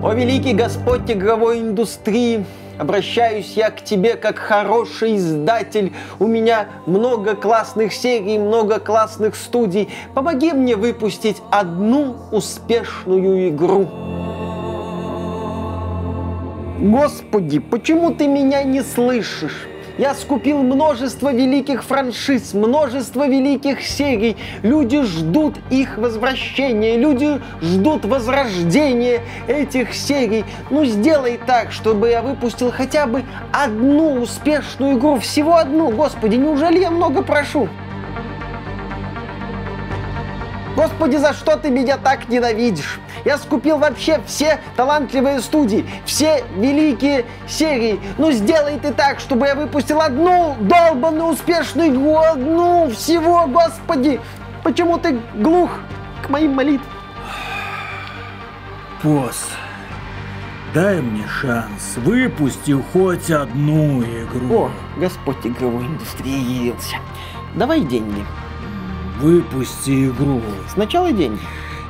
О великий Господь игровой индустрии, обращаюсь я к тебе как хороший издатель. У меня много классных серий, много классных студий. Помоги мне выпустить одну успешную игру. Господи, почему ты меня не слышишь? Я скупил множество великих франшиз, множество великих серий. Люди ждут их возвращения, люди ждут возрождения этих серий. Ну, сделай так, чтобы я выпустил хотя бы одну успешную игру. Всего одну, господи, неужели я много прошу? Господи, за что ты меня так ненавидишь? Я скупил вообще все талантливые студии, все великие серии. Ну сделай ты так, чтобы я выпустил одну долбанную успешную игру, одну всего, господи. Почему ты глух к моим молитвам? Босс, дай мне шанс, выпусти хоть одну игру. О, Господь игровой индустрии явился. Давай деньги. Выпусти игру. Сначала деньги.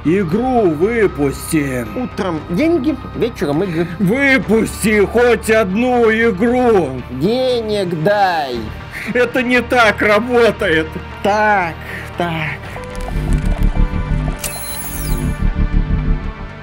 Игру выпусти. Утром деньги, вечером игры. Выпусти хоть одну игру. Денег дай. Это не так работает. Так, так.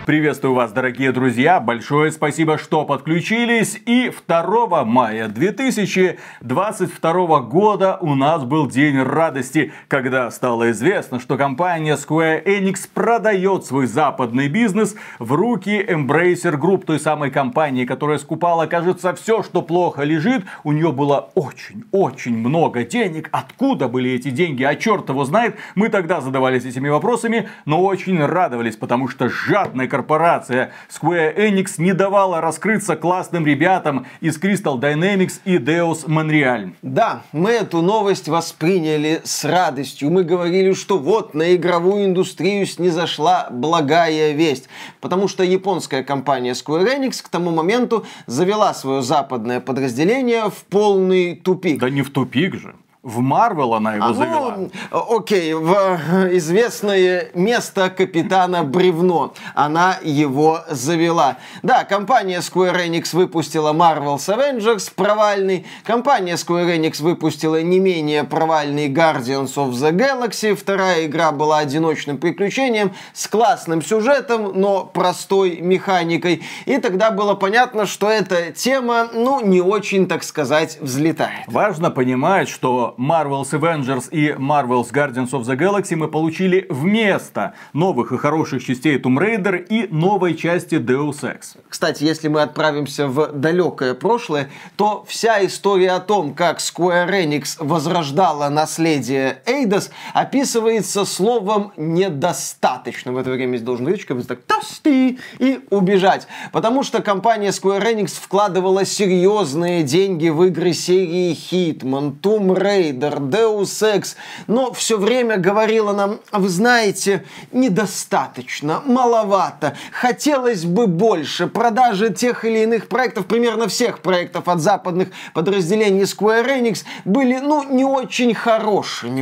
Приветствую вас, дорогие друзья. Большое спасибо, что подключились. И 2 мая 2022 года у нас был день радости, когда стало известно, что компания Square Enix продает свой западный бизнес в руки Embracer Group, той самой компании, которая скупала, кажется, все, что плохо лежит. У нее было очень-очень много денег. Откуда были эти деньги? А черт его знает. Мы тогда задавались этими вопросами, но очень радовались, потому что жадная корпорация Square Enix не давала раскрыться классным ребятам из Crystal Dynamics и Deus Montreal. Да, мы эту новость восприняли с радостью. Мы говорили, что вот на игровую индустрию снизошла благая весть. Потому что японская компания Square Enix к тому моменту завела свое западное подразделение в полный тупик. Да не в тупик же. В Марвел она его А, завела. ну, окей, в э, известное место капитана Бревно. Она его завела. Да, компания Square Enix выпустила Marvel's Avengers провальный. Компания Square Enix выпустила не менее провальный Guardians of the Galaxy. Вторая игра была одиночным приключением с классным сюжетом, но простой механикой. И тогда было понятно, что эта тема, ну, не очень, так сказать, взлетает. Важно понимать, что Marvel's Avengers и Marvel's Guardians of the Galaxy мы получили вместо новых и хороших частей Tomb Raider и новой части Deus Ex. Кстати, если мы отправимся в далекое прошлое, то вся история о том, как Square Enix возрождала наследие Эйдос, описывается словом «недостаточно». В это время здесь должен речь, как бы так «тости» и убежать. Потому что компания Square Enix вкладывала серьезные деньги в игры серии Hitman, Tomb Raider, Deus Ex, но все время говорила нам, вы знаете, недостаточно, маловато, хотелось бы больше. Продажи тех или иных проектов, примерно всех проектов от западных подразделений Square Enix были, ну, не очень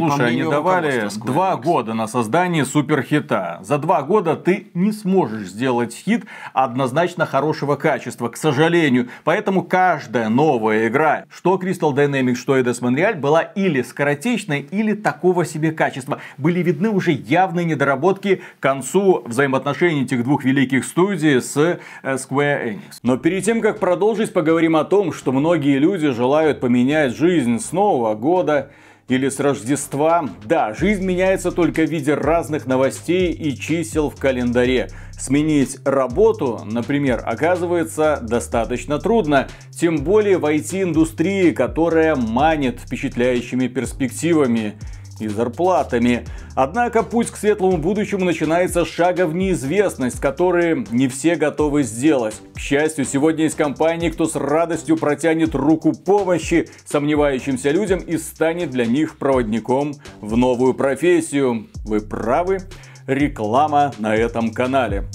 по Слушай, они давали два года на создание суперхита. За два года ты не сможешь сделать хит однозначно хорошего качества, к сожалению. Поэтому каждая новая игра, что Crystal Dynamics, что Eidos Montreal, была или скоротечной, или такого себе качества. Были видны уже явные недоработки к концу взаимоотношений этих двух великих студий с э, Square Enix. Но перед тем, как продолжить, поговорим о том, что многие люди желают поменять жизнь с Нового года или с Рождества. Да, жизнь меняется только в виде разных новостей и чисел в календаре. Сменить работу, например, оказывается достаточно трудно, тем более в IT-индустрии, которая манит впечатляющими перспективами и зарплатами. Однако путь к светлому будущему начинается с шага в неизвестность, который не все готовы сделать. К счастью, сегодня есть компании, кто с радостью протянет руку помощи сомневающимся людям и станет для них проводником в новую профессию. Вы правы, реклама на этом канале.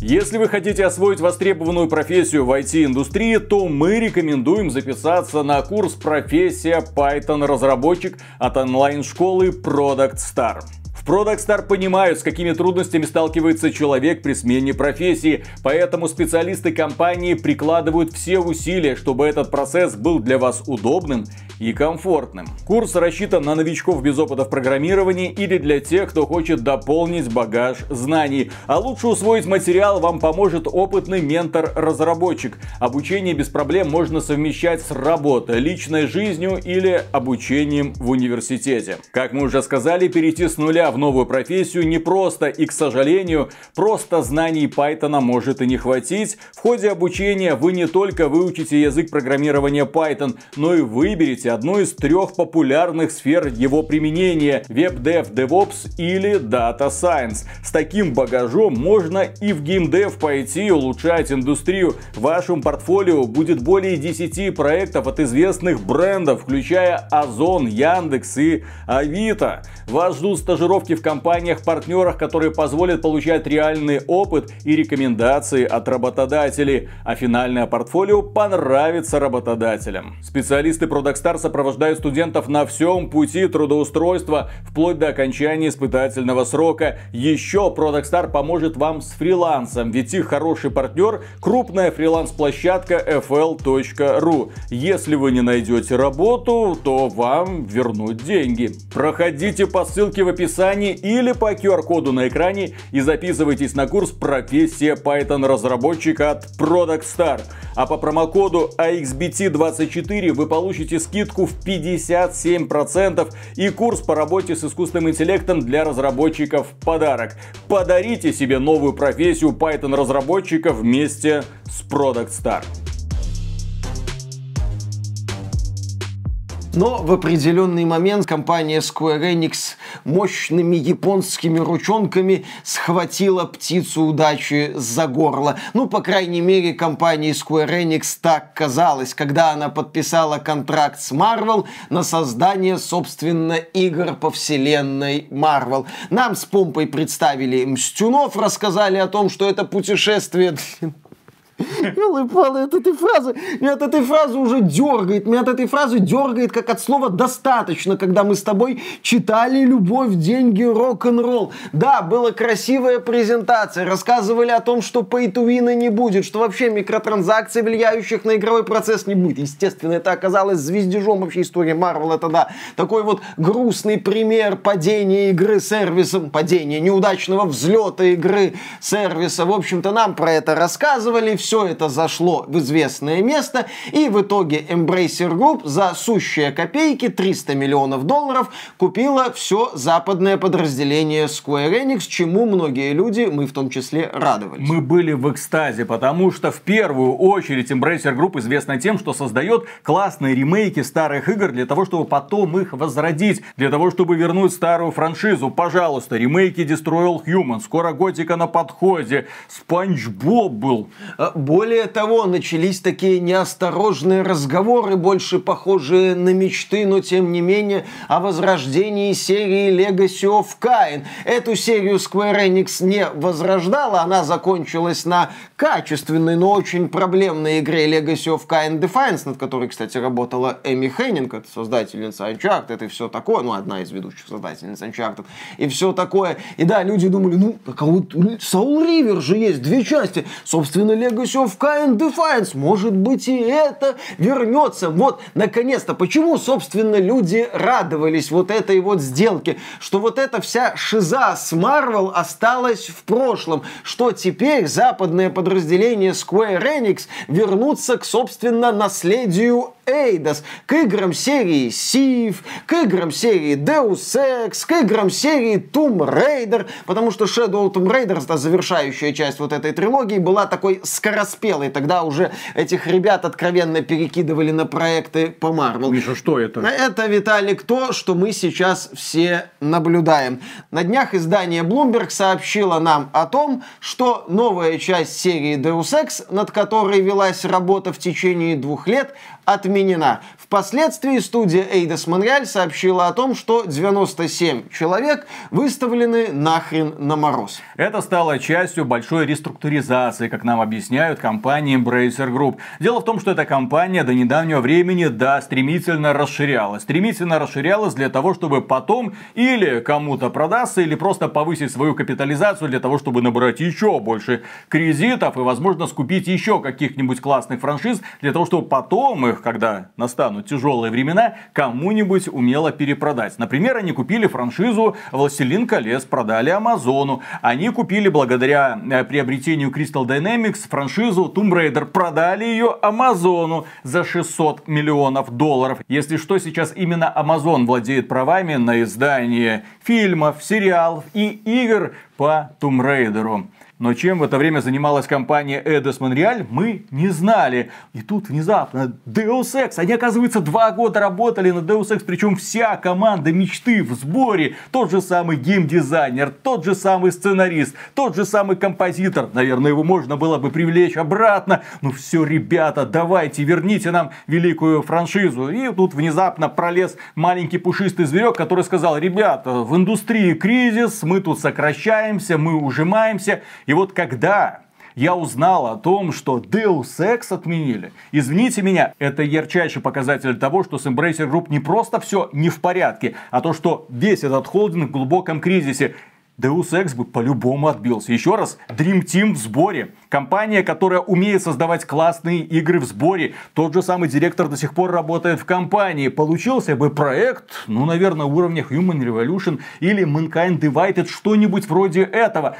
Если вы хотите освоить востребованную профессию в IT-индустрии, то мы рекомендуем записаться на курс «Профессия Python разработчик» от онлайн-школы Product Star. В Product понимают, с какими трудностями сталкивается человек при смене профессии, поэтому специалисты компании прикладывают все усилия, чтобы этот процесс был для вас удобным и комфортным. Курс рассчитан на новичков без опыта в программировании или для тех, кто хочет дополнить багаж знаний. А лучше усвоить материал вам поможет опытный ментор-разработчик. Обучение без проблем можно совмещать с работой, личной жизнью или обучением в университете. Как мы уже сказали, перейти с нуля в новую профессию непросто и, к сожалению, просто знаний Python может и не хватить. В ходе обучения вы не только выучите язык программирования Python, но и выберете одну из трех популярных сфер его применения – WebDev, DevOps или Data Science. С таким багажом можно и в геймдев пойти и улучшать индустрию. В вашем портфолио будет более 10 проектов от известных брендов, включая Озон, Яндекс и Авито. Вас ждут стажировки в компаниях-партнерах, которые позволят получать реальный опыт и рекомендации от работодателей, а финальное портфолио понравится работодателям. Специалисты Product сопровождают студентов на всем пути трудоустройства, вплоть до окончания испытательного срока. Еще Product поможет вам с фрилансом, ведь их хороший партнер – крупная фриланс-площадка fl.ru. Если вы не найдете работу, то вам вернут деньги. Проходите по ссылке в описании или по QR-коду на экране и записывайтесь на курс «Профессия Python разработчика» от Product Star. А по промокоду AXBT24 вы получите скидку в 57% и курс по работе с искусственным интеллектом для разработчиков в подарок. Подарите себе новую профессию Python разработчика вместе с Product Но в определенный момент компания Square Enix мощными японскими ручонками схватила птицу удачи за горло. Ну, по крайней мере, компании Square Enix так казалось, когда она подписала контракт с Marvel на создание, собственно, игр по вселенной Marvel. Нам с помпой представили Мстюнов, рассказали о том, что это путешествие Елы-палы, от этой фразы, меня от этой фразы уже дергает, меня от этой фразы дергает, как от слова «достаточно», когда мы с тобой читали «Любовь, деньги, рок-н-ролл». Да, была красивая презентация, рассказывали о том, что pay win не будет, что вообще микротранзакций, влияющих на игровой процесс, не будет. Естественно, это оказалось звездежом вообще истории Marvel, это да, такой вот грустный пример падения игры сервисом, падения неудачного взлета игры сервиса. В общем-то, нам про это рассказывали, все это зашло в известное место, и в итоге Embracer Group за сущие копейки, 300 миллионов долларов, купила все западное подразделение Square Enix, чему многие люди, мы в том числе, радовались. Мы были в экстазе, потому что в первую очередь Embracer Group известна тем, что создает классные ремейки старых игр для того, чтобы потом их возродить, для того, чтобы вернуть старую франшизу. Пожалуйста, ремейки Destroy All Human, скоро Готика на подходе, Спанч Боб был. Более того, начались такие неосторожные разговоры, больше похожие на мечты, но тем не менее, о возрождении серии Legacy of Kain. Эту серию Square Enix не возрождала, она закончилась на качественной, но очень проблемной игре Legacy of Kain Defiance, над которой, кстати, работала Эми Хеннинг, это создательница Uncharted и все такое, ну, одна из ведущих создательниц Uncharted, и все такое. И да, люди думали, ну, а вот Soul River же есть, две части. Собственно, Legacy все в Kind Defiance. Может быть, и это вернется. Вот, наконец-то. Почему, собственно, люди радовались вот этой вот сделке? Что вот эта вся шиза с Marvel осталась в прошлом. Что теперь западное подразделение Square Enix вернутся к, собственно, наследию Eidos, к играм серии Civ, к играм серии Deus Ex, к играм серии Tomb Raider, потому что Shadow Tomb Raider, это завершающая часть вот этой трилогии, была такой скороспелой. Тогда уже этих ребят откровенно перекидывали на проекты по Marvel. Миша, что это? Это, Виталик, то, что мы сейчас все наблюдаем. На днях издание Bloomberg сообщило нам о том, что новая часть серии Deus Ex, над которой велась работа в течение двух лет, отменена. Впоследствии студия Eidos Montreal сообщила о том, что 97 человек выставлены нахрен на мороз. Это стало частью большой реструктуризации, как нам объясняют компании Embracer Group. Дело в том, что эта компания до недавнего времени, да, стремительно расширялась. Стремительно расширялась для того, чтобы потом или кому-то продаться, или просто повысить свою капитализацию для того, чтобы набрать еще больше кредитов и, возможно, скупить еще каких-нибудь классных франшиз, для того, чтобы потом их, когда настанут тяжелые времена, кому-нибудь умело перепродать. Например, они купили франшизу «Властелин колец», продали Амазону. Они купили, благодаря э, приобретению Crystal Dynamics, франшизу Tomb Raider, продали ее Амазону за 600 миллионов долларов. Если что, сейчас именно Amazon владеет правами на издание фильмов, сериалов и игр по Tomb Raider. Но чем в это время занималась компания Eidos Montreal, мы не знали. И тут внезапно Deus Ex. Они, оказывается, два года работали на Deus Ex, причем вся команда мечты в сборе. Тот же самый геймдизайнер, тот же самый сценарист, тот же самый композитор. Наверное, его можно было бы привлечь обратно. Ну все, ребята, давайте, верните нам великую франшизу. И тут внезапно пролез маленький пушистый зверек, который сказал, ребята, в индустрии кризис, мы тут сокращаемся, мы ужимаемся. И вот когда я узнал о том, что Deus Ex отменили. Извините меня, это ярчайший показатель того, что с Embracer Group не просто все не в порядке, а то, что весь этот холдинг в глубоком кризисе. Deus Ex бы по-любому отбился. Еще раз, Dream Team в сборе. Компания, которая умеет создавать классные игры в сборе. Тот же самый директор до сих пор работает в компании. Получился бы проект, ну, наверное, уровня Human Revolution или Mankind Divided, что-нибудь вроде этого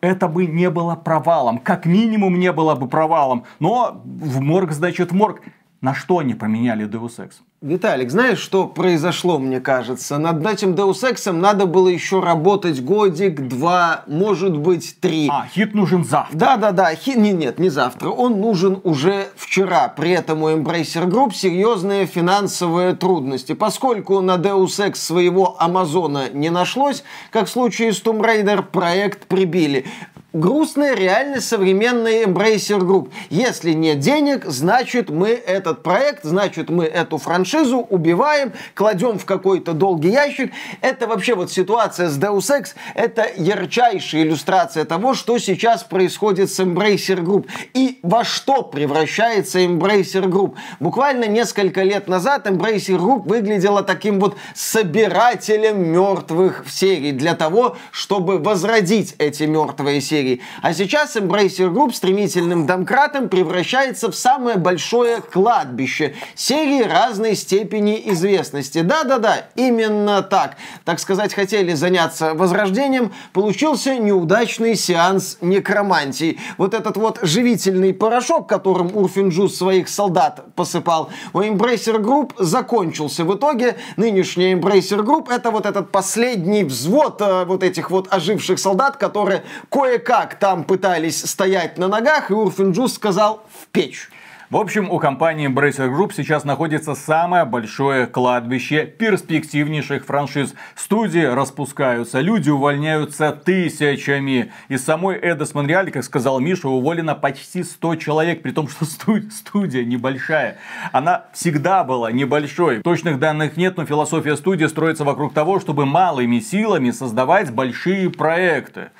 это бы не было провалом. Как минимум не было бы провалом. Но в морг, значит, в морг. На что они поменяли Deus Ex? Виталик, знаешь, что произошло, мне кажется? Над этим Deus Ex надо было еще работать годик, два, может быть, три. А, хит нужен завтра. Да-да-да, хит... Не, нет, не завтра. Он нужен уже вчера. При этом у Embracer Group серьезные финансовые трудности. Поскольку на Deus Ex своего Амазона не нашлось, как в случае с Tomb Raider, проект прибили грустная реальность современной Embracer Group. Если нет денег, значит мы этот проект, значит мы эту франшизу убиваем, кладем в какой-то долгий ящик. Это вообще вот ситуация с Deus Ex, это ярчайшая иллюстрация того, что сейчас происходит с Embracer Group и во что превращается Embracer Group. Буквально несколько лет назад Embracer Group выглядела таким вот собирателем мертвых серий для того, чтобы возродить эти мертвые серии серии. А сейчас Embracer Group стремительным домкратом превращается в самое большое кладбище серии разной степени известности. Да-да-да, именно так. Так сказать, хотели заняться возрождением, получился неудачный сеанс некромантии. Вот этот вот живительный порошок, которым Урфинджус своих солдат посыпал, у Embracer Group закончился. В итоге нынешний Embracer Group это вот этот последний взвод э, вот этих вот оживших солдат, которые кое-как как там пытались стоять на ногах, и Урфинджус сказал «в печь». В общем, у компании Embracer Group сейчас находится самое большое кладбище перспективнейших франшиз. Студии распускаются, люди увольняются тысячами. Из самой Эдос Монреаль, как сказал Миша, уволено почти 100 человек, при том, что студия небольшая. Она всегда была небольшой. Точных данных нет, но философия студии строится вокруг того, чтобы малыми силами создавать большие проекты.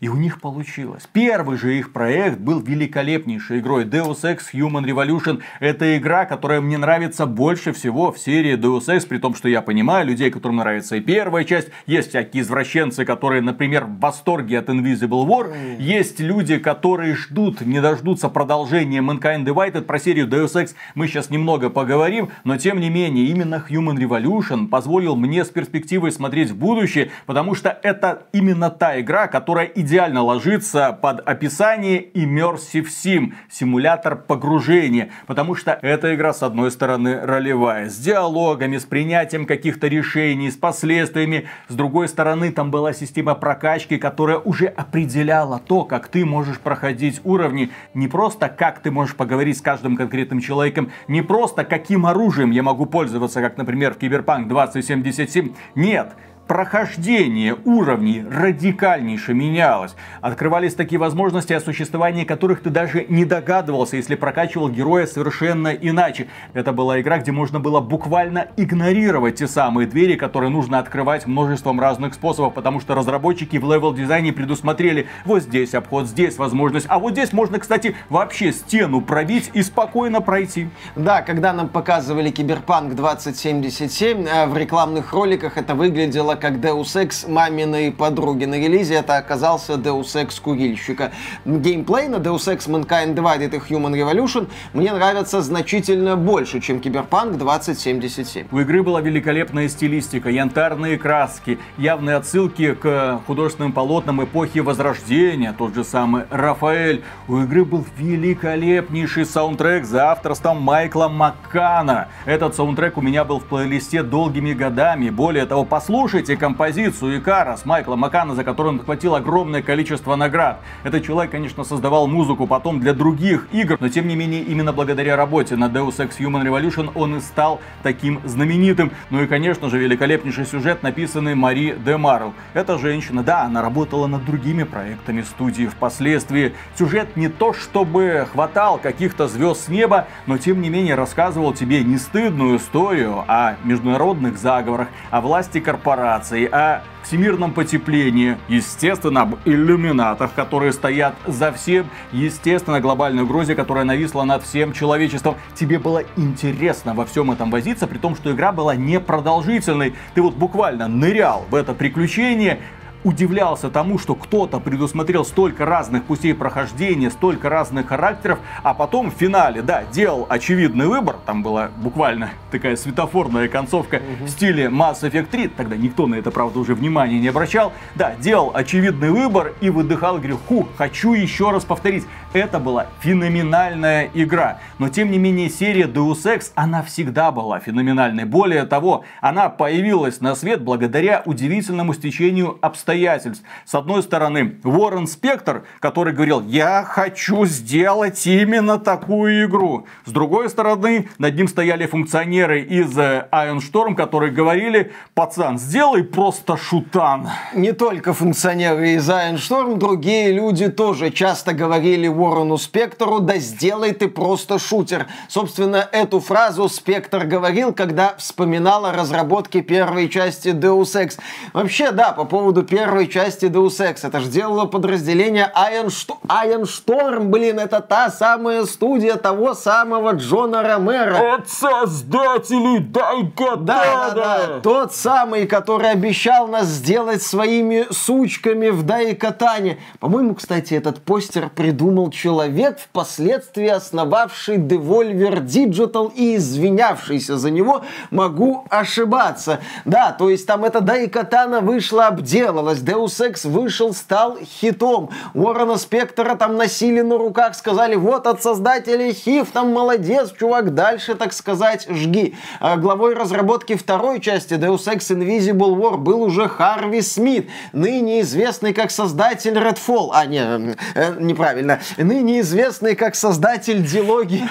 И у них получилось. Первый же их проект был великолепнейшей игрой. Deus Ex Human Revolution. Это игра, которая мне нравится больше всего в серии Deus Ex. При том, что я понимаю людей, которым нравится и первая часть. Есть всякие извращенцы, которые, например, в восторге от Invisible War. Есть люди, которые ждут, не дождутся продолжения Mankind Divided. Про серию Deus Ex мы сейчас немного поговорим. Но тем не менее, именно Human Revolution позволил мне с перспективой смотреть в будущее. Потому что это именно та игра, которая идеально идеально ложится под описание Immersive Sim, симулятор погружения, потому что эта игра, с одной стороны, ролевая, с диалогами, с принятием каких-то решений, с последствиями, с другой стороны, там была система прокачки, которая уже определяла то, как ты можешь проходить уровни, не просто как ты можешь поговорить с каждым конкретным человеком, не просто каким оружием я могу пользоваться, как, например, в Киберпанк 2077, нет, прохождение уровней радикальнейше менялось. Открывались такие возможности, о существовании которых ты даже не догадывался, если прокачивал героя совершенно иначе. Это была игра, где можно было буквально игнорировать те самые двери, которые нужно открывать множеством разных способов, потому что разработчики в левел-дизайне предусмотрели вот здесь обход, здесь возможность, а вот здесь можно, кстати, вообще стену пробить и спокойно пройти. Да, когда нам показывали Киберпанк 2077, э, в рекламных роликах это выглядело как Deus Ex маминой подруги. На релизе это оказался Deus Ex курильщика. Геймплей на Deus Ex Mankind Divided и Human Revolution мне нравится значительно больше, чем Киберпанк 2077. У игры была великолепная стилистика, янтарные краски, явные отсылки к художественным полотнам эпохи Возрождения, тот же самый Рафаэль. У игры был великолепнейший саундтрек за авторством Майкла Маккана. Этот саундтрек у меня был в плейлисте долгими годами. Более того, послушайте композицию Икара с Майкла Маккана, за которую он хватил огромное количество наград. Этот человек, конечно, создавал музыку потом для других игр, но тем не менее именно благодаря работе над Deus Ex Human Revolution он и стал таким знаменитым. Ну и, конечно же, великолепнейший сюжет, написанный Мари де Марл. Эта женщина, да, она работала над другими проектами студии впоследствии. Сюжет не то чтобы хватал каких-то звезд с неба, но тем не менее рассказывал тебе не стыдную историю о международных заговорах, о власти корпораций, о всемирном потеплении, естественно, об иллюминатах, которые стоят за всем, естественно, глобальной угрозе, которая нависла над всем человечеством. Тебе было интересно во всем этом возиться, при том, что игра была непродолжительной. Ты вот буквально нырял в это приключение, удивлялся тому, что кто-то предусмотрел столько разных путей прохождения, столько разных характеров, а потом в финале, да, делал очевидный выбор, там была буквально такая светофорная концовка mm-hmm. в стиле Mass Effect 3, тогда никто на это, правда, уже внимания не обращал, да, делал очевидный выбор и выдыхал, говорил, ху, хочу еще раз повторить. Это была феноменальная игра, но тем не менее серия Deus Ex, она всегда была феноменальной. Более того, она появилась на свет благодаря удивительному стечению обстоятельств. С одной стороны, Уоррен Спектр, который говорил, я хочу сделать именно такую игру. С другой стороны, над ним стояли функционеры из э, Iron Storm, которые говорили, пацан, сделай просто шутан. Не только функционеры из Iron Storm, другие люди тоже часто говорили Уоррену Спектору, да сделай ты просто шутер. Собственно, эту фразу Спектр говорил, когда вспоминал о разработке первой части Deus Ex. Вообще, да, по поводу первой части Deus Ex. Это же делало подразделение Iron, Sto- Iron Storm, блин, это та самая студия того самого Джона Ромера. От создателей Дайкатана! Да, да, да. Тот самый, который обещал нас сделать своими сучками в Дайкатане. По-моему, кстати, этот постер придумал человек, впоследствии основавший Devolver Digital и извинявшийся за него. Могу ошибаться. Да, то есть там эта Дайкатана вышла обделалась. Deus Ex вышел, стал хитом. Уоррена Спектора там носили на руках, сказали, вот от создателей Хив, там молодец, чувак, дальше, так сказать, жги. А главой разработки второй части Deus Ex Invisible War был уже Харви Смит, ныне известный как создатель Redfall. А, не, э, неправильно. Ныне известный как создатель дилогии.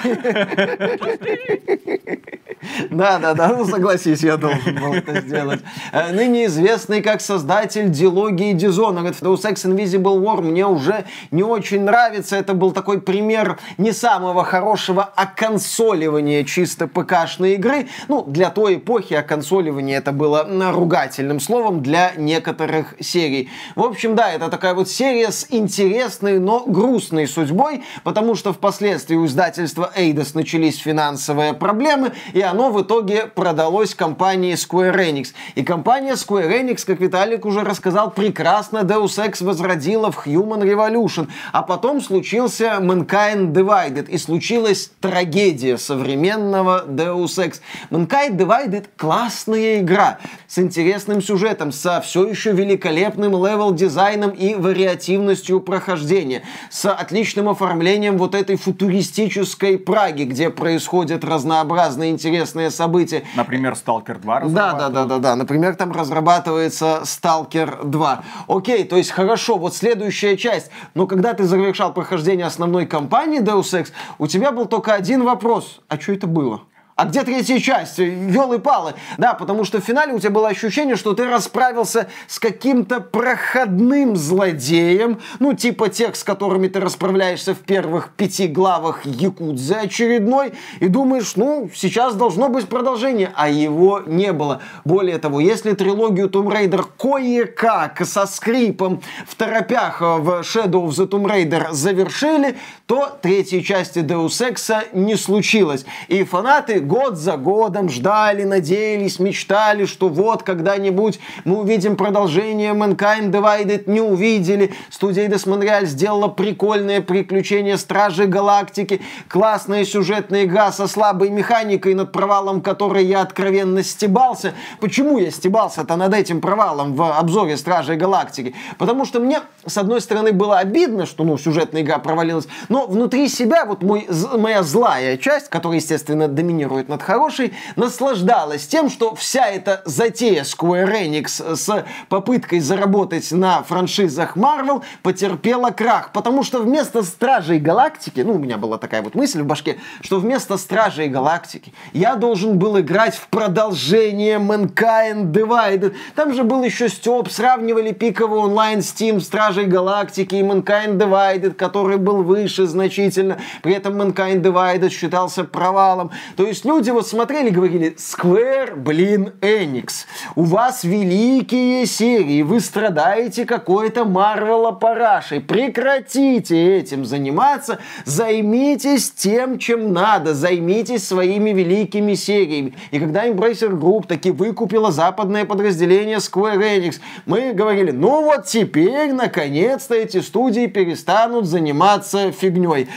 Да, да, да, ну согласись, я должен был это сделать. Э, ныне известный как создатель дилогии Dishonored. Deus Ex Invisible War мне уже не очень нравится. Это был такой пример не самого хорошего оконсоливания чисто ПК-шной игры. Ну, для той эпохи оконсоливание это было ругательным словом для некоторых серий. В общем, да, это такая вот серия с интересной, но грустной судьбой, потому что впоследствии у издательства Eidos начались финансовые проблемы, и оно в итоге продалось компании Square Enix. И компания Square Enix, как Виталик уже рассказал, прекрасно Deus Ex возродила в Human Revolution. А потом случился Mankind Divided. И случилась трагедия современного Deus Ex. Mankind Divided классная игра с интересным сюжетом, со все еще великолепным левел-дизайном и вариативностью прохождения, с отличным оформлением вот этой футуристической Праги, где происходят разнообразные интересные события. Например, Stalker 2 Да, да, да, да, да. Например, там разрабатывается Stalker 2. Окей, то есть хорошо, вот следующая часть. Но когда ты завершал прохождение основной кампании Deus Ex, у тебя был только один вопрос. А что это было? А где третья часть? Елы-палы. Да, потому что в финале у тебя было ощущение, что ты расправился с каким-то проходным злодеем, ну, типа тех, с которыми ты расправляешься в первых пяти главах Якудзы очередной, и думаешь, ну, сейчас должно быть продолжение, а его не было. Более того, если трилогию Tomb Raider кое-как со скрипом в торопях в Shadow of the Tomb Raider завершили, то третьей части Deus Ex не случилось. И фанаты год за годом ждали, надеялись, мечтали, что вот когда-нибудь мы увидим продолжение Mankind Divided, не увидели. Студия Eidos Montreal сделала прикольное приключение Стражи Галактики, классная сюжетная игра со слабой механикой, над провалом которой я откровенно стебался. Почему я стебался-то над этим провалом в обзоре Стражей Галактики? Потому что мне, с одной стороны, было обидно, что ну, сюжетная игра провалилась, но внутри себя вот мой, моя злая часть, которая, естественно, доминирует над хорошей, наслаждалась тем, что вся эта затея Square Enix с попыткой заработать на франшизах Marvel потерпела крах. Потому что вместо Стражей Галактики, ну, у меня была такая вот мысль в башке, что вместо Стражей Галактики я должен был играть в продолжение Mankind Divided. Там же был еще Степ, сравнивали пиковый онлайн Steam Стражей Галактики и Mankind Divided, который был выше значительно. При этом Mankind Divided считался провалом. То есть люди вот смотрели и говорили, Square, блин, Enix, у вас великие серии, вы страдаете какой-то Марвела парашей, прекратите этим заниматься, займитесь тем, чем надо, займитесь своими великими сериями. И когда Embracer Group таки выкупила западное подразделение Square Enix, мы говорили, ну вот теперь, наконец-то, эти студии перестанут заниматься фигней.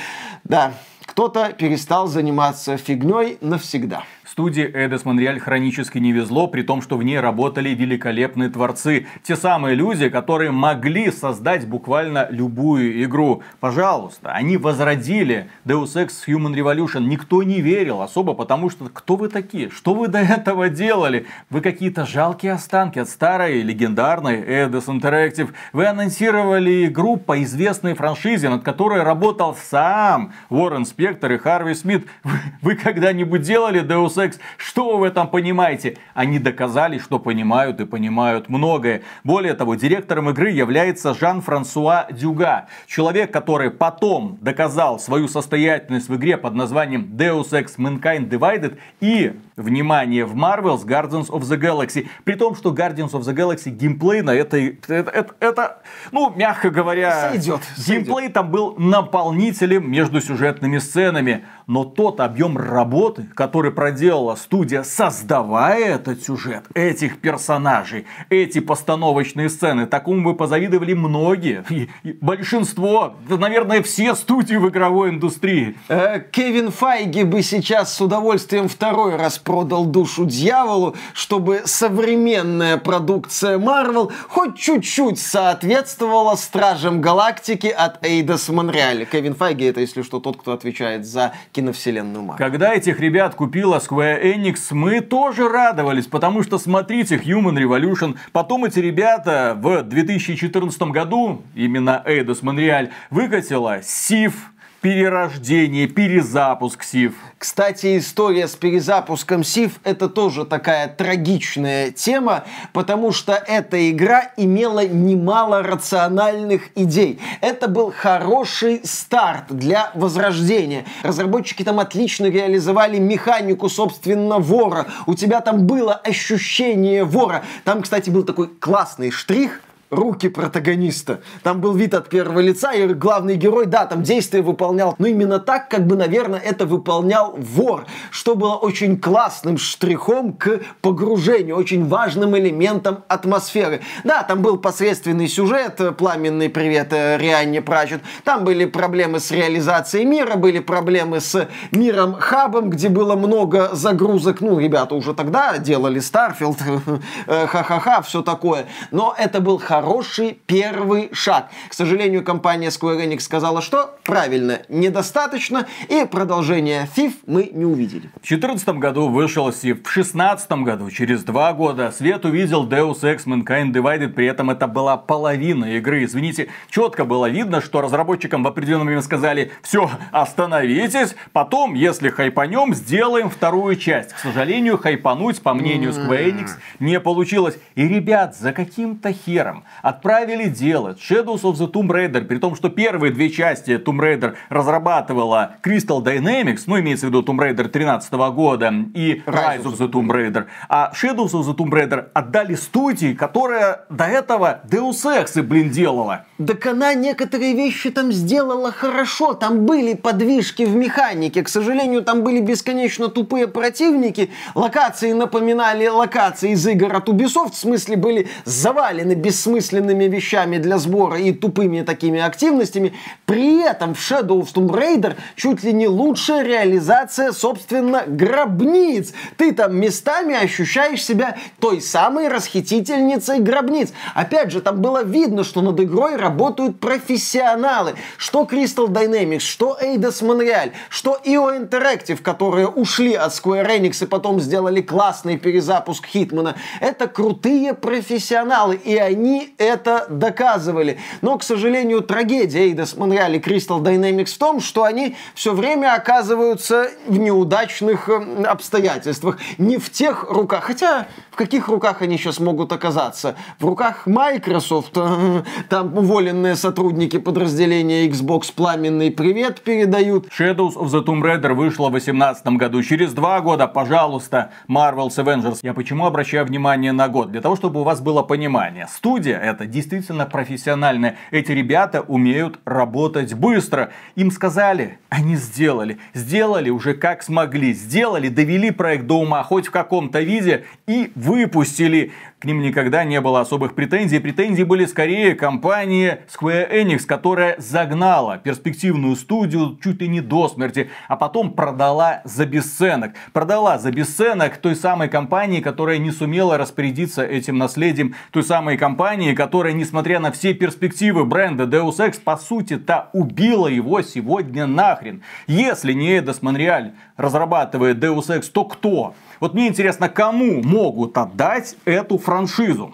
Да, кто-то перестал заниматься фигней навсегда. Студии Эдес Монреаль хронически не везло, при том, что в ней работали великолепные творцы. Те самые люди, которые могли создать буквально любую игру. Пожалуйста, они возродили Deus Ex Human Revolution. Никто не верил особо, потому что кто вы такие? Что вы до этого делали? Вы какие-то жалкие останки от старой легендарной Эдес Interactive. Вы анонсировали игру по известной франшизе, над которой работал сам Уоррен Спектор и Харви Смит. Вы, вы когда-нибудь делали Deus секс. Что вы в этом понимаете? Они доказали, что понимают и понимают многое. Более того, директором игры является Жан-Франсуа Дюга. Человек, который потом доказал свою состоятельность в игре под названием Deus Ex Mankind Divided и, внимание, в Marvel's Guardians of the Galaxy. При том, что Guardians of the Galaxy геймплей на этой... Это, это, это ну, мягко говоря... Сойдет. Геймплей сойдет. там был наполнителем между сюжетными сценами. Но тот объем работы, который проделала студия, создавая этот сюжет, этих персонажей, эти постановочные сцены, такому бы позавидовали многие. И, и большинство, да, наверное, все студии в игровой индустрии. Э, Кевин Файги бы сейчас с удовольствием второй раз продал душу дьяволу, чтобы современная продукция Marvel хоть чуть-чуть соответствовала Стражам Галактики от Эйдас Монреаль. Кевин Файги это, если что, тот, кто отвечает за киновселенную Марвел. Когда этих ребят купила Square Enix, мы тоже радовались, потому что смотрите Human Revolution. Потом эти ребята в 2014 году, именно Eidos Montreal, выкатила Сив, перерождение, перезапуск Сив. Кстати, история с перезапуском Сив это тоже такая трагичная тема, потому что эта игра имела немало рациональных идей. Это был хороший старт для возрождения. Разработчики там отлично реализовали механику, собственно, вора. У тебя там было ощущение вора. Там, кстати, был такой классный штрих – руки протагониста. Там был вид от первого лица, и главный герой, да, там действия выполнял, но именно так, как бы, наверное, это выполнял вор, что было очень классным штрихом к погружению, очень важным элементом атмосферы. Да, там был посредственный сюжет, пламенный привет э, Рианне Пратчетт, там были проблемы с реализацией мира, были проблемы с миром хабом, где было много загрузок, ну, ребята уже тогда делали Starfield, ха-ха-ха, все такое, но это был хороший хороший первый шаг. К сожалению, компания Square Enix сказала, что правильно, недостаточно, и продолжение Thief мы не увидели. В 2014 году вышел Thief, в 2016 году, через два года, свет увидел Deus Ex Mankind Divided, при этом это была половина игры. Извините, четко было видно, что разработчикам в определенный момент сказали, все, остановитесь, потом, если хайпанем, сделаем вторую часть. К сожалению, хайпануть, по мнению Square Enix, не получилось. И, ребят, за каким-то хером отправили делать Shadows of the Tomb Raider, при том, что первые две части Tomb Raider разрабатывала Crystal Dynamics, ну, имеется в виду Tomb Raider 13 года и Rise of the Tomb Raider, а Shadows of the Tomb Raider отдали студии, которая до этого Deus Ex, блин, делала. Так она некоторые вещи там сделала хорошо. Там были подвижки в механике. К сожалению, там были бесконечно тупые противники. Локации напоминали локации из игр от Ubisoft. В смысле, были завалены бессмысленными вещами для сбора и тупыми такими активностями. При этом в Shadow of Tomb Raider чуть ли не лучшая реализация, собственно, гробниц. Ты там местами ощущаешь себя той самой расхитительницей гробниц. Опять же, там было видно, что над игрой работают профессионалы. Что Crystal Dynamics, что Eidos Montreal, что IO Interactive, которые ушли от Square Enix и потом сделали классный перезапуск Хитмана. Это крутые профессионалы, и они это доказывали. Но, к сожалению, трагедия Eidos Montreal и Crystal Dynamics в том, что они все время оказываются в неудачных э, обстоятельствах. Не в тех руках, хотя в каких руках они сейчас могут оказаться? В руках Microsoft, там уволенные сотрудники подразделения Xbox пламенный привет передают. Shadows of the Tomb Raider вышла в 2018 году. Через два года, пожалуйста, Marvel's Avengers. Я почему обращаю внимание на год? Для того, чтобы у вас было понимание. Студия это действительно профессиональная. Эти ребята умеют работать быстро. Им сказали, они сделали. Сделали уже как смогли. Сделали, довели проект до ума хоть в каком-то виде и выпустили. К ним никогда не было особых претензий. Претензии были скорее компании Square Enix, которая загнала перспективную студию чуть ли не до смерти, а потом продала за бесценок. Продала за бесценок той самой компании, которая не сумела распорядиться этим наследием. Той самой компании, которая, несмотря на все перспективы бренда Deus Ex, по сути-то убила его сегодня нахрен. Если не Эдос Монреаль разрабатывает Deus Ex, то кто? Вот мне интересно, кому могут отдать эту франшизу?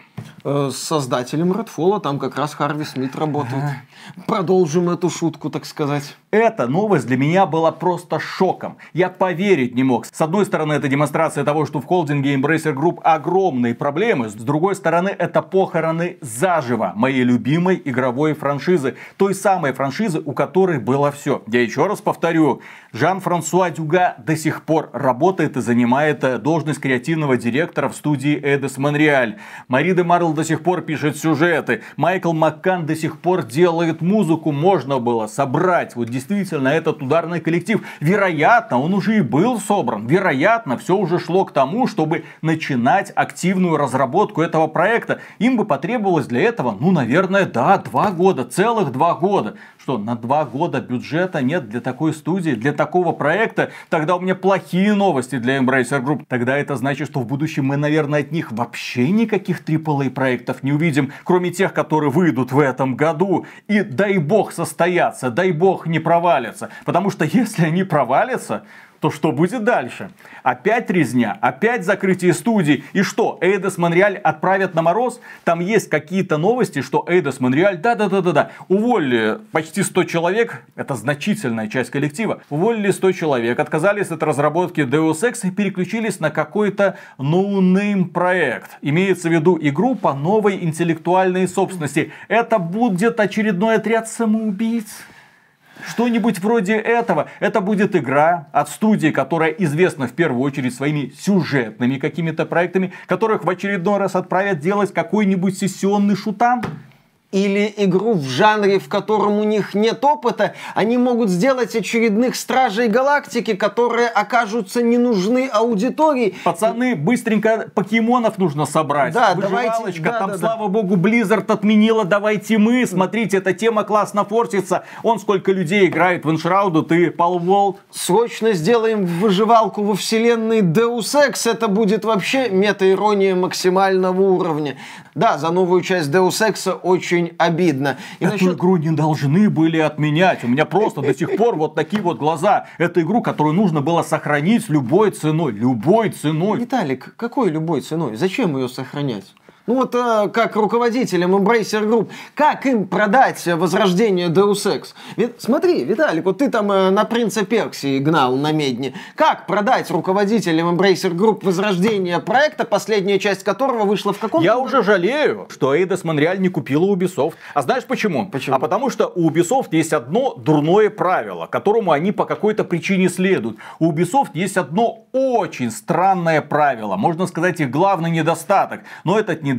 Э, с создателем Redfall, там как раз Харви Смит работает. Продолжим эту шутку, так сказать. Эта новость для меня была просто шоком. Я поверить не мог. С одной стороны, это демонстрация того, что в холдинге Embracer Group огромные проблемы. С другой стороны, это похороны заживо моей любимой игровой франшизы. Той самой франшизы, у которой было все. Я еще раз повторю. Жан-Франсуа Дюга до сих пор работает и занимает э, должность креативного директора в студии Эдес Монреаль. Мари Марл до сих пор пишет сюжеты. Майкл Маккан до сих пор делает музыку. Можно было собрать вот действительно этот ударный коллектив. Вероятно, он уже и был собран. Вероятно, все уже шло к тому, чтобы начинать активную разработку этого проекта. Им бы потребовалось для этого, ну, наверное, да, два года, целых два года что на два года бюджета нет для такой студии, для такого проекта, тогда у меня плохие новости для Embracer Group. Тогда это значит, что в будущем мы, наверное, от них вообще никаких AAA проектов не увидим, кроме тех, которые выйдут в этом году. И дай бог состоятся, дай бог не провалятся. Потому что если они провалятся, то что будет дальше? Опять резня, опять закрытие студии. И что, Eidos Montreal отправят на мороз? Там есть какие-то новости, что Eidos Montreal, да-да-да-да-да, уволили почти 100 человек, это значительная часть коллектива, уволили 100 человек, отказались от разработки Deus Ex и переключились на какой-то no-name проект. Имеется в виду игру по новой интеллектуальной собственности. Это будет очередной отряд самоубийц. Что-нибудь вроде этого. Это будет игра от студии, которая известна в первую очередь своими сюжетными какими-то проектами, которых в очередной раз отправят делать какой-нибудь сессионный шутан. Или игру в жанре, в котором у них нет опыта, они могут сделать очередных Стражей Галактики, которые окажутся не нужны аудитории. Пацаны, быстренько покемонов нужно собрать. Да, давайте, да, там, да, да. слава богу, Blizzard отменила, давайте мы. Смотрите, эта тема классно форсится. Он сколько людей играет в Иншрауду, ты Пал Волт. Срочно сделаем выживалку во вселенной Deus Ex. Это будет вообще мета-ирония максимального уровня. Да, за новую часть Deus Ex очень обидно. И Эту насчет- игру не должны были отменять. У меня просто до сих пор вот такие вот глаза. Это игру, которую нужно было сохранить любой ценой. Любой ценой. Виталик, какой любой ценой? Зачем ее сохранять? Ну вот э, как руководителям Embracer Group, как им продать возрождение Deus Ex? Ведь, смотри, Виталик, вот ты там э, на Принца Персии гнал на медне. Как продать руководителям Embracer Group возрождение проекта, последняя часть которого вышла в каком Я уже жалею, что Эйдос Монреаль не купила Ubisoft. А знаешь почему? Почему? А потому что у Ubisoft есть одно дурное правило, которому они по какой-то причине следуют. У Ubisoft есть одно очень странное правило, можно сказать их главный недостаток. Но этот недостаток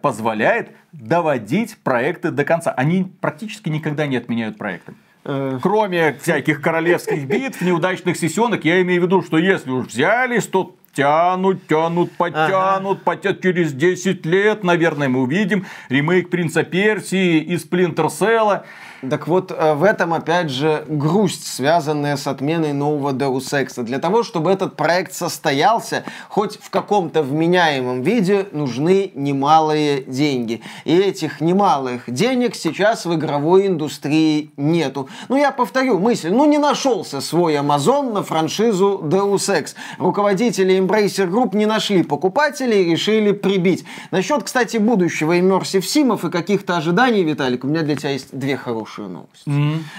позволяет доводить проекты до конца. Они практически никогда не отменяют проекты. Э, Кроме всяких королевских битв, неудачных сессионок, я имею в виду, что если уж взялись, то тянут, тянут, потянут, потят через 10 лет, наверное, мы увидим ремейк Принца Персии и Сплинтер Селла. Так вот, э, в этом, опять же, грусть, связанная с отменой нового Deus Ex. Для того, чтобы этот проект состоялся, хоть в каком-то вменяемом виде, нужны немалые деньги. И этих немалых денег сейчас в игровой индустрии нету. Ну, я повторю мысль. Ну, не нашелся свой Amazon на франшизу Deus Ex. Руководители Embracer Group не нашли покупателей и решили прибить. Насчет, кстати, будущего Immersive Симов и каких-то ожиданий, Виталик, у меня для тебя есть две хорошие новости.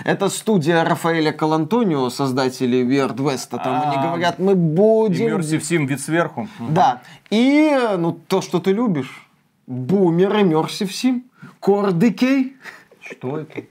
Это студия Рафаэля Калантонио, создатели Weird West. Там они А, говорят, мы будем... Immersive Sim вид сверху. Да. И, ну, то, что ты любишь. Бумер Immersive Sim. Core Decay. Что это?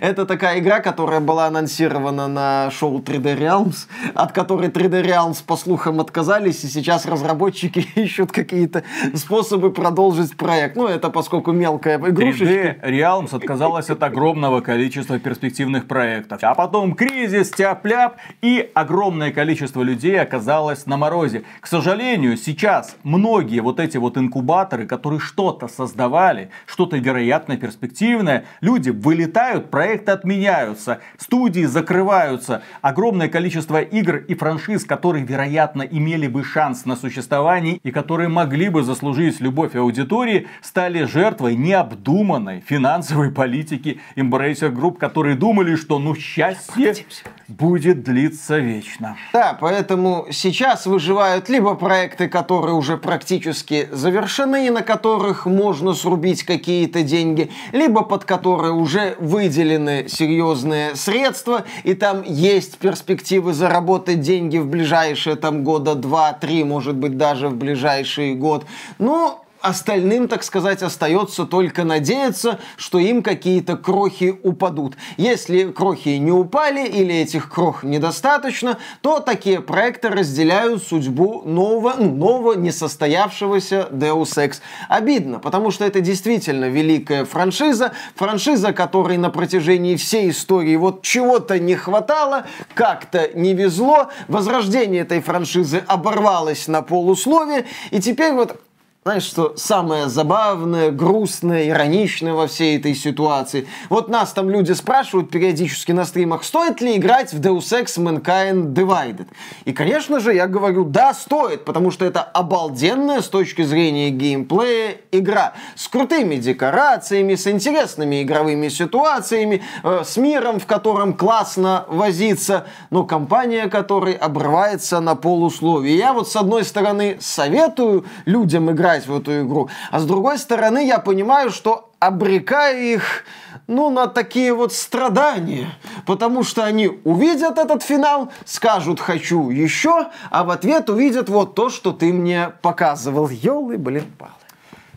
Это такая игра, которая была анонсирована на шоу 3D Realms, от которой 3D Realms, по слухам, отказались, и сейчас разработчики ищут какие-то способы продолжить проект. Ну, это поскольку мелкая игрушечка. 3D Realms отказалась от огромного количества перспективных проектов. А потом кризис, тяп-ляп, и огромное количество людей оказалось на морозе. К сожалению, сейчас многие вот эти вот инкубаторы, которые что-то создавали, что-то вероятно перспективное, люди вылетают, проекты отменяются, студии закрываются. Огромное количество игр и франшиз, которые, вероятно, имели бы шанс на существование и которые могли бы заслужить любовь аудитории, стали жертвой необдуманной финансовой политики Embracer Group, которые думали, что ну счастье будет длиться вечно. Да, поэтому сейчас выживают либо проекты, которые уже практически завершены, и на которых можно срубить какие-то деньги, либо под которые уже выделены серьезные средства, и там есть перспективы заработать деньги в ближайшие там года два-три, может быть даже в ближайший год. Ну, Остальным, так сказать, остается только надеяться, что им какие-то крохи упадут. Если крохи не упали или этих крох недостаточно, то такие проекты разделяют судьбу нового, ну, нового несостоявшегося Deus Ex. Обидно, потому что это действительно великая франшиза, франшиза, которой на протяжении всей истории вот чего-то не хватало, как-то не везло, возрождение этой франшизы оборвалось на полусловие, и теперь вот знаешь, что самое забавное, грустное, ироничное во всей этой ситуации? Вот нас там люди спрашивают периодически на стримах, стоит ли играть в Deus Ex Mankind Divided? И, конечно же, я говорю, да, стоит, потому что это обалденная с точки зрения геймплея игра. С крутыми декорациями, с интересными игровыми ситуациями, э, с миром, в котором классно возиться, но компания которой обрывается на полусловие. Я вот с одной стороны советую людям играть в эту игру, а с другой стороны я понимаю, что обрекаю их ну, на такие вот страдания. Потому что они увидят этот финал, скажут «хочу еще», а в ответ увидят вот то, что ты мне показывал. Ёлы, блин, палы.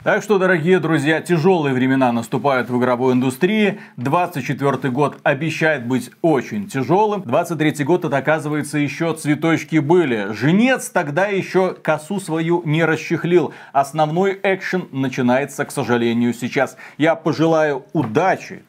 Так что, дорогие друзья, тяжелые времена наступают в игровой индустрии. 24 год обещает быть очень тяжелым. 23 год, это оказывается, еще цветочки были. Женец тогда еще косу свою не расчехлил. Основной экшен начинается, к сожалению, сейчас. Я пожелаю удачи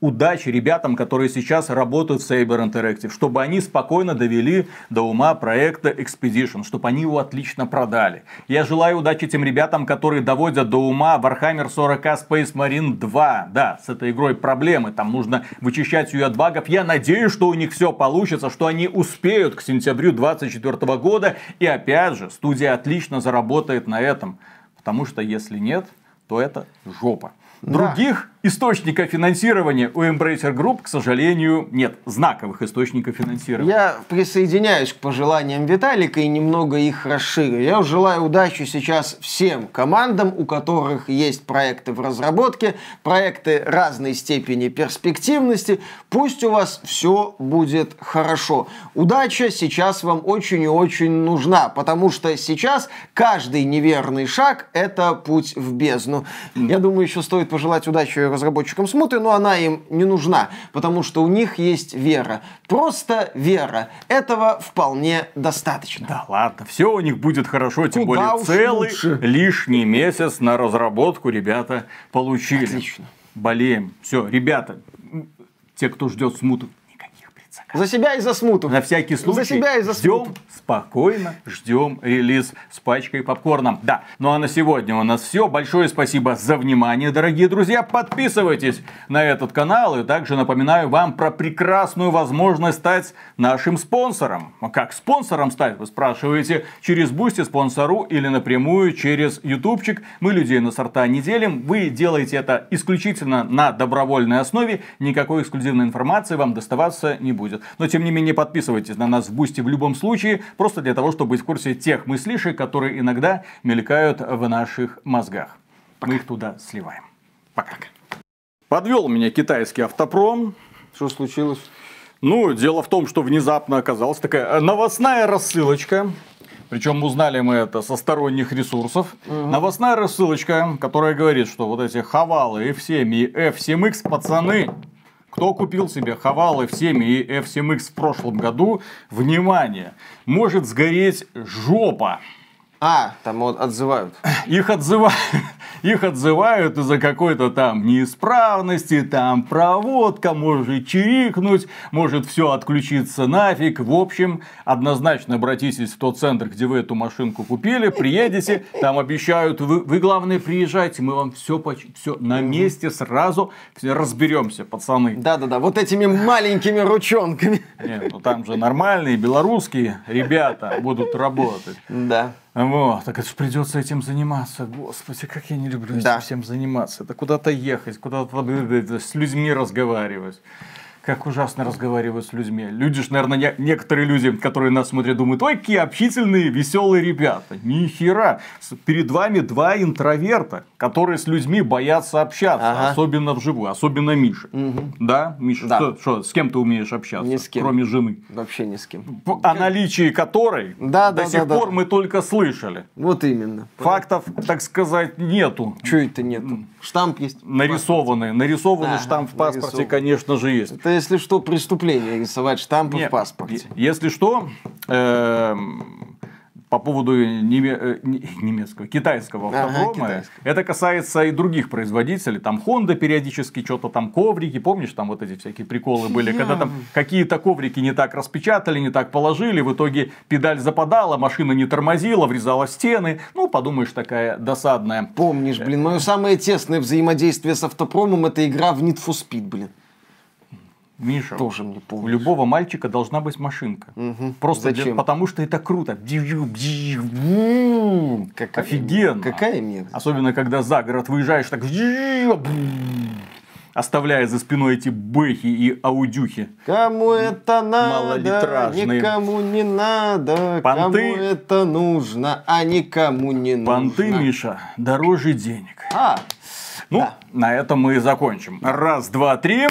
удачи ребятам, которые сейчас работают в Saber Interactive, чтобы они спокойно довели до ума проекта Expedition, чтобы они его отлично продали. Я желаю удачи тем ребятам, которые доводят до ума Warhammer 40k Space Marine 2. Да, с этой игрой проблемы, там нужно вычищать ее от багов. Я надеюсь, что у них все получится, что они успеют к сентябрю 2024 года. И опять же, студия отлично заработает на этом. Потому что если нет, то это жопа. Других источников финансирования у Embracer Group, к сожалению, нет. Знаковых источников финансирования. Я присоединяюсь к пожеланиям Виталика и немного их расширю. Я желаю удачи сейчас всем командам, у которых есть проекты в разработке, проекты разной степени перспективности. Пусть у вас все будет хорошо. Удача сейчас вам очень и очень нужна, потому что сейчас каждый неверный шаг – это путь в бездну. Я думаю, еще стоит пожелать удачи разработчикам смуты, но она им не нужна, потому что у них есть вера. Просто вера. Этого вполне достаточно. Да ладно, все у них будет хорошо, тем Куда более целый лучше. лишний месяц на разработку ребята получили. Отлично. Болеем. Все, ребята, те, кто ждет смуту, предзаказов. За себя и за смуту. На всякий случай За себя и за ждем смуту. спокойно, ждем релиз с пачкой попкорна. Да, ну а на сегодня у нас все. Большое спасибо за внимание, дорогие друзья. Подписывайтесь на этот канал и также напоминаю вам про прекрасную возможность стать нашим спонсором. А как спонсором стать, вы спрашиваете, через Boosty спонсору или напрямую через ютубчик. Мы людей на сорта не делим. Вы делаете это исключительно на добровольной основе. Никакой эксклюзивной информации вам доставаться не будет. Но тем не менее подписывайтесь на нас в Boosty в любом случае. Просто для того, чтобы быть в курсе тех мыслишек, которые иногда мелькают в наших мозгах. Мы их туда сливаем. Пока. Подвел меня китайский автопром. Что случилось? Ну, дело в том, что внезапно оказалась такая новостная рассылочка. Причем узнали мы это со сторонних ресурсов. Новостная рассылочка, которая говорит, что вот эти хавалы F7 и F7X, пацаны, кто купил себе хавал F7 и F7X в прошлом году, внимание, может сгореть жопа. А, там вот отзывают. Их отзывают, их отзывают из-за какой-то там неисправности, там проводка, может чирикнуть, может все отключиться нафиг. В общем, однозначно обратитесь в тот центр, где вы эту машинку купили, приедете, там обещают, вы, вы главное приезжайте, мы вам все, все на месте сразу разберемся, пацаны. Да-да-да, вот этими маленькими ручонками. Нет, ну там же нормальные белорусские ребята будут работать. Да. Вот, так это придется этим заниматься. Господи, как я не люблю Да. этим всем заниматься. Это куда-то ехать, куда-то с людьми разговаривать. Как ужасно разговаривать с людьми. Люди ж, наверное, не- некоторые люди, которые нас смотрят, думают, ой, какие общительные, веселые ребята. Ни хера. Перед вами два интроверта, которые с людьми боятся общаться. Ага. Особенно вживую. Особенно Миша. Да, Миша, Да. что- что, с кем ты умеешь общаться? Ни с кем. Кроме жены. Вообще ни с кем. О наличии которой Да, до да, сих да, да. пор мы только слышали. Вот именно. Фактов, так сказать, нету. Чего это нету? Штамп есть? Нарисованный. Нарисованный Ага, штамп в паспорте, нарисован. конечно же, есть. Это если что, преступление рисовать штампы Не, в паспорте. Если что, эм, по поводу неме- э, не- немецкого, китайского Ага, автопрома, китайского. это касается и других производителей. Там Honda периодически что-то там коврики, помнишь, там вот эти всякие приколы были, когда там какие-то коврики не так распечатали, не так положили, в итоге педаль западала, машина не тормозила, врезала в стены. Ну, подумаешь, такая досадная. Помнишь, блин, мое самое тесное взаимодействие с автопромом это игра в Need for Speed, блин. Миша, Тоже мне у любого мальчика должна быть машинка. Просто для- Зачем? потому что это круто. Какая Офигенно. Какая мерзость. Особенно, когда за город выезжаешь, так оставляя за спиной эти бэхи и аудюхи. Кому это надо, никому не надо. Понты. Кому это нужно, а никому не нужно. Понты, Миша, дороже денег. А, Ну, Да. на этом мы и закончим. Раз, два, три.